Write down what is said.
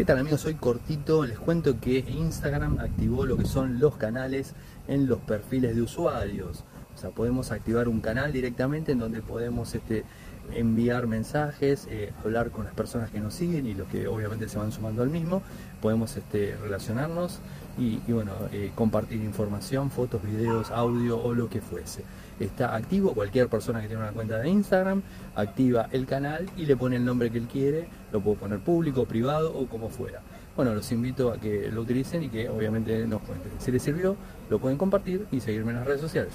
¿Qué tal amigos? Soy cortito, les cuento que Instagram activó lo que son los canales en los perfiles de usuarios. Sea, podemos activar un canal directamente en donde podemos este, enviar mensajes, eh, hablar con las personas que nos siguen y los que obviamente se van sumando al mismo. Podemos este, relacionarnos y, bueno, eh, compartir información, fotos, videos, audio o lo que fuese. Está activo, cualquier persona que tiene una cuenta de Instagram activa el canal y le pone el nombre que él quiere, lo puedo poner público, privado o como fuera. Bueno, los invito a que lo utilicen y que obviamente nos cuenten. Si les sirvió, lo pueden compartir y seguirme en las redes sociales.